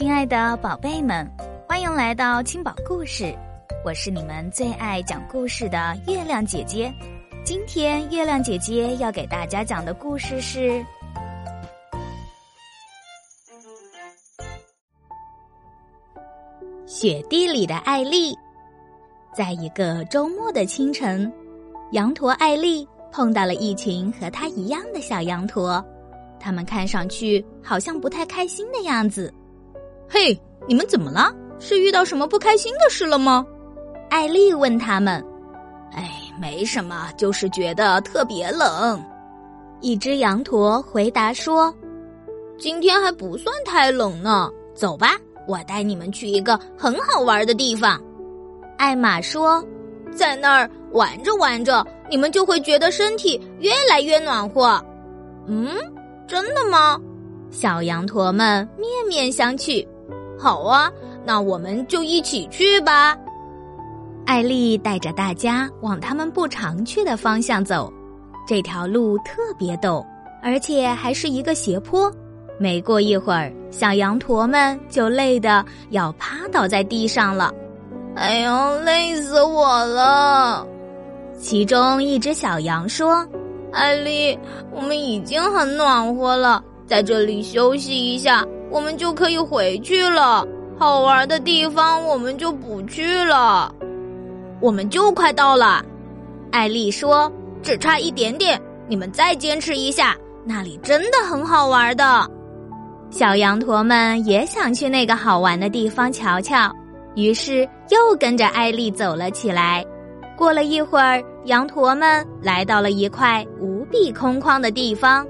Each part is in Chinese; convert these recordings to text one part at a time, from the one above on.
亲爱的宝贝们，欢迎来到青宝故事，我是你们最爱讲故事的月亮姐姐。今天月亮姐姐要给大家讲的故事是《雪地里的艾丽》。在一个周末的清晨，羊驼艾丽碰到了一群和她一样的小羊驼，他们看上去好像不太开心的样子。嘿，你们怎么了？是遇到什么不开心的事了吗？艾丽问他们。哎，没什么，就是觉得特别冷。一只羊驼回答说：“今天还不算太冷呢。走吧，我带你们去一个很好玩的地方。”艾玛说：“在那儿玩着玩着，你们就会觉得身体越来越暖和。”嗯，真的吗？小羊驼们面面相觑。好啊，那我们就一起去吧。艾丽带着大家往他们不常去的方向走，这条路特别陡，而且还是一个斜坡。没过一会儿，小羊驼们就累得要趴倒在地上了。哎呦，累死我了！其中一只小羊说：“艾丽，我们已经很暖和了，在这里休息一下。”我们就可以回去了，好玩的地方我们就不去了。我们就快到了，艾丽说：“只差一点点，你们再坚持一下，那里真的很好玩的。”小羊驼们也想去那个好玩的地方瞧瞧，于是又跟着艾丽走了起来。过了一会儿，羊驼们来到了一块无比空旷的地方，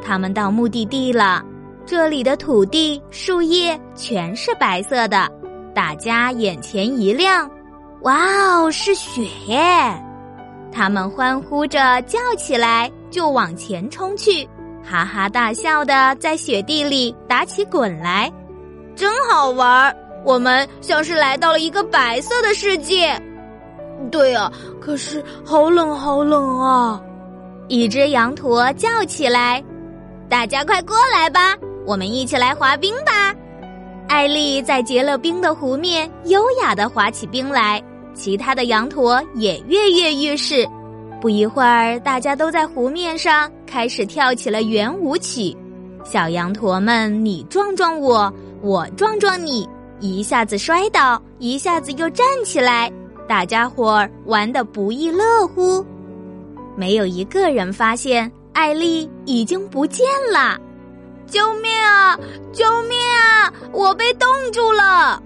他们到目的地了。这里的土地、树叶全是白色的，大家眼前一亮，哇哦，是雪耶！他们欢呼着叫起来，就往前冲去，哈哈大笑的在雪地里打起滚来，真好玩儿！我们像是来到了一个白色的世界。对啊，可是好冷，好冷啊！一只羊驼叫起来：“大家快过来吧！”我们一起来滑冰吧！艾丽在结了冰的湖面优雅的滑起冰来，其他的羊驼也跃跃欲试。不一会儿，大家都在湖面上开始跳起了圆舞曲。小羊驼们你撞撞我，我撞撞你，一下子摔倒，一下子又站起来，大家伙儿玩得不亦乐乎。没有一个人发现艾丽已经不见了。救命啊！救命啊！我被冻住了。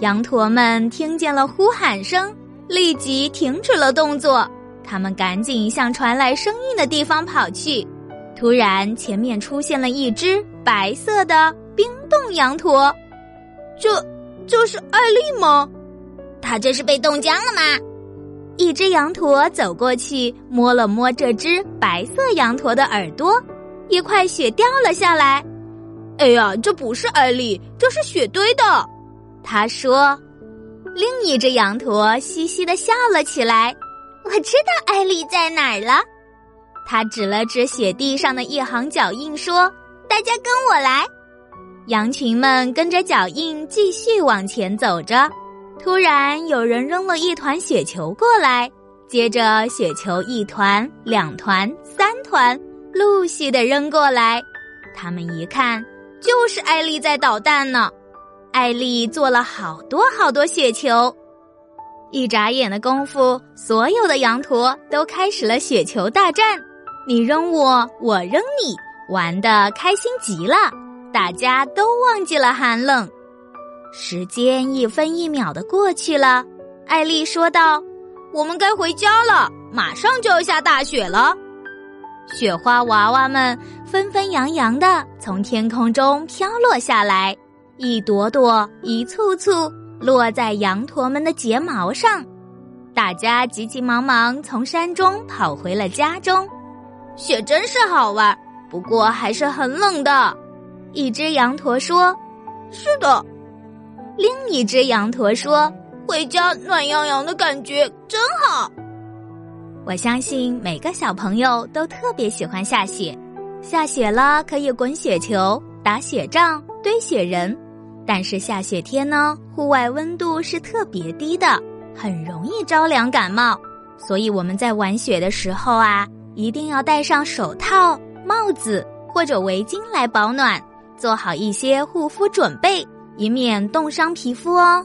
羊驼们听见了呼喊声，立即停止了动作。他们赶紧向传来声音的地方跑去。突然，前面出现了一只白色的冰冻羊驼。这，这是艾丽吗？她这是被冻僵了吗？一只羊驼走过去，摸了摸这只白色羊驼的耳朵。一块雪掉了下来，哎呀，这不是艾丽，这是雪堆的。他说：“另一只羊驼嘻嘻的笑了起来。我知道艾丽在哪儿了。”他指了指雪地上的一行脚印，说：“大家跟我来。”羊群们跟着脚印继续往前走着。突然，有人扔了一团雪球过来，接着雪球一团、两团、三团。陆续的扔过来，他们一看，就是艾丽在捣蛋呢。艾丽做了好多好多雪球，一眨眼的功夫，所有的羊驼都开始了雪球大战。你扔我，我扔你，玩的开心极了，大家都忘记了寒冷。时间一分一秒的过去了，艾丽说道：“我们该回家了，马上就要下大雪了。”雪花娃娃们纷纷扬扬的从天空中飘落下来，一朵朵、一簇簇落在羊驼们的睫毛上。大家急急忙忙从山中跑回了家中。雪真是好玩，不过还是很冷的。一只羊驼说：“是的。”另一只羊驼说：“回家暖洋洋的感觉真好。”我相信每个小朋友都特别喜欢下雪，下雪了可以滚雪球、打雪仗、堆雪人。但是下雪天呢，户外温度是特别低的，很容易着凉感冒。所以我们在玩雪的时候啊，一定要戴上手套、帽子或者围巾来保暖，做好一些护肤准备，以免冻伤皮肤哦。